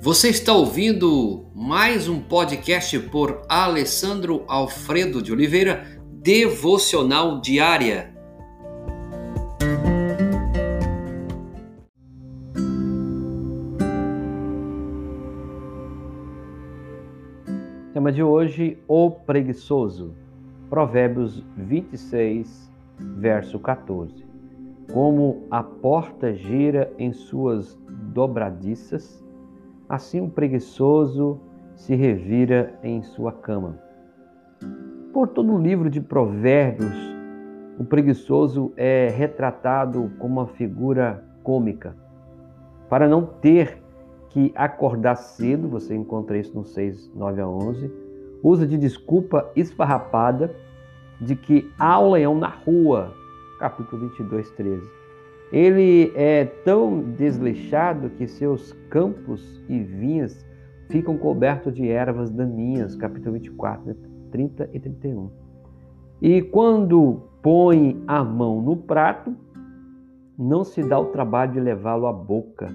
Você está ouvindo mais um podcast por Alessandro Alfredo de Oliveira, Devocional Diária. Tema de hoje: O preguiçoso. Provérbios 26, verso 14. Como a porta gira em suas dobradiças, assim o preguiçoso se revira em sua cama. Por todo o livro de Provérbios, o preguiçoso é retratado como uma figura cômica. Para não ter que acordar cedo, você encontra isso no 6, 9 a 11, usa de desculpa esfarrapada de que há o leão na rua capítulo 22, 13. Ele é tão desleixado que seus campos e vinhas ficam cobertos de ervas daninhas, capítulo 24, 30 e 31. E quando põe a mão no prato, não se dá o trabalho de levá-lo à boca,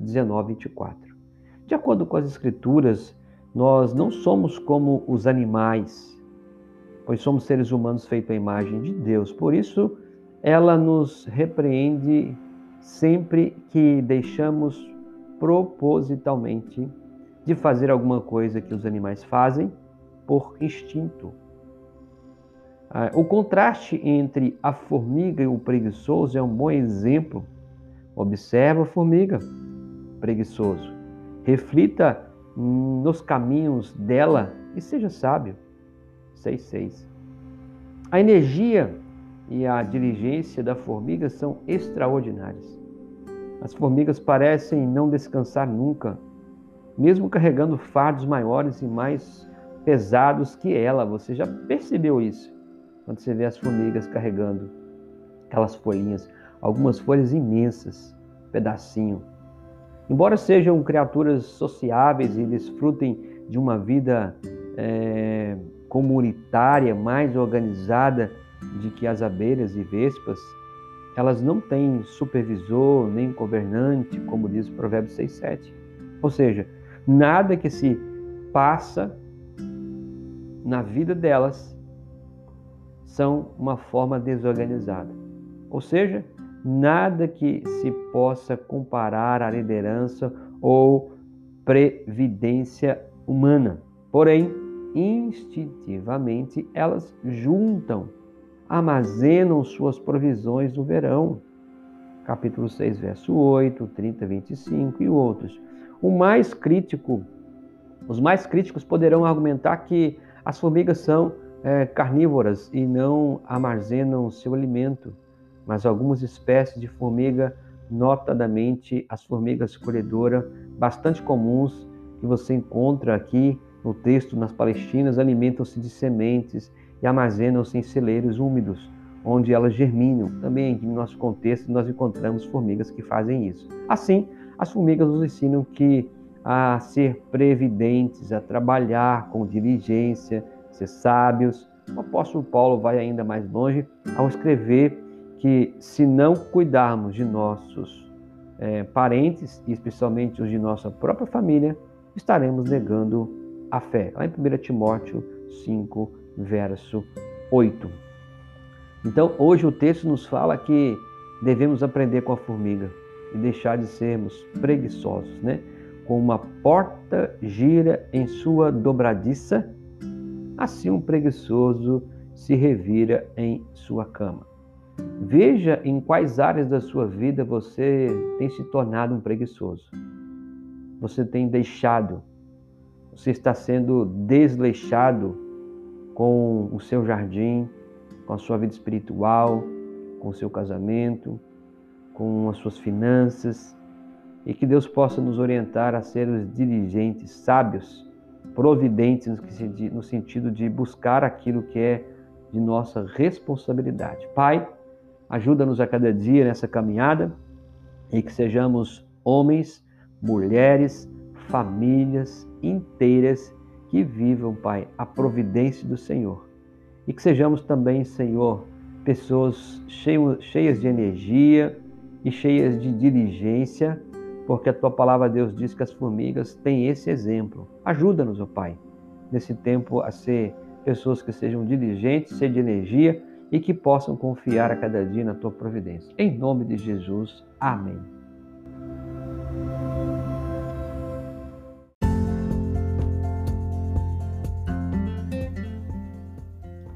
19, 24. De acordo com as Escrituras, nós não somos como os animais pois somos seres humanos feitos à imagem de Deus. Por isso, ela nos repreende sempre que deixamos propositalmente de fazer alguma coisa que os animais fazem por instinto. Ah, o contraste entre a formiga e o preguiçoso é um bom exemplo. Observa a formiga, preguiçoso. Reflita nos caminhos dela e seja sábio. 6,6. A energia e a diligência da formiga são extraordinárias. As formigas parecem não descansar nunca, mesmo carregando fardos maiores e mais pesados que ela. Você já percebeu isso? Quando você vê as formigas carregando aquelas folhinhas, algumas folhas imensas, pedacinho. Embora sejam criaturas sociáveis e desfrutem de uma vida é, comunitária mais organizada de que as abelhas e vespas, elas não têm supervisor nem governante, como diz o Provérbio 6,7. Ou seja, nada que se passa na vida delas são uma forma desorganizada. Ou seja, nada que se possa comparar à liderança ou previdência humana. Porém, instintivamente elas juntam, armazenam suas provisões no verão. Capítulo 6, verso 8, 30, 25 e outros. O mais crítico, os mais críticos poderão argumentar que as formigas são é, carnívoras e não armazenam seu alimento, mas algumas espécies de formiga, notadamente as formigas colhedoras, bastante comuns que você encontra aqui no texto, nas Palestinas, alimentam-se de sementes e armazenam-se em celeiros úmidos, onde elas germinam. Também em nosso contexto nós encontramos formigas que fazem isso. Assim, as formigas nos ensinam que a ser previdentes, a trabalhar com diligência, ser sábios. O apóstolo Paulo vai ainda mais longe ao escrever que se não cuidarmos de nossos é, parentes, e especialmente os de nossa própria família, estaremos negando a fé. Lá em 1 Timóteo 5, verso 8. Então, hoje o texto nos fala que devemos aprender com a formiga e deixar de sermos preguiçosos, né? Com uma porta gira em sua dobradiça, assim um preguiçoso se revira em sua cama. Veja em quais áreas da sua vida você tem se tornado um preguiçoso. Você tem deixado você está sendo desleixado com o seu jardim, com a sua vida espiritual, com o seu casamento, com as suas finanças, e que Deus possa nos orientar a sermos diligentes, sábios, providentes no sentido de buscar aquilo que é de nossa responsabilidade. Pai, ajuda-nos a cada dia nessa caminhada e que sejamos homens, mulheres, famílias inteiras que vivam, Pai, a providência do Senhor. E que sejamos também, Senhor, pessoas cheias de energia e cheias de diligência porque a tua palavra, Deus, diz que as formigas têm esse exemplo. Ajuda-nos, ó Pai, nesse tempo a ser pessoas que sejam diligentes, ser de energia e que possam confiar a cada dia na tua providência. Em nome de Jesus, amém.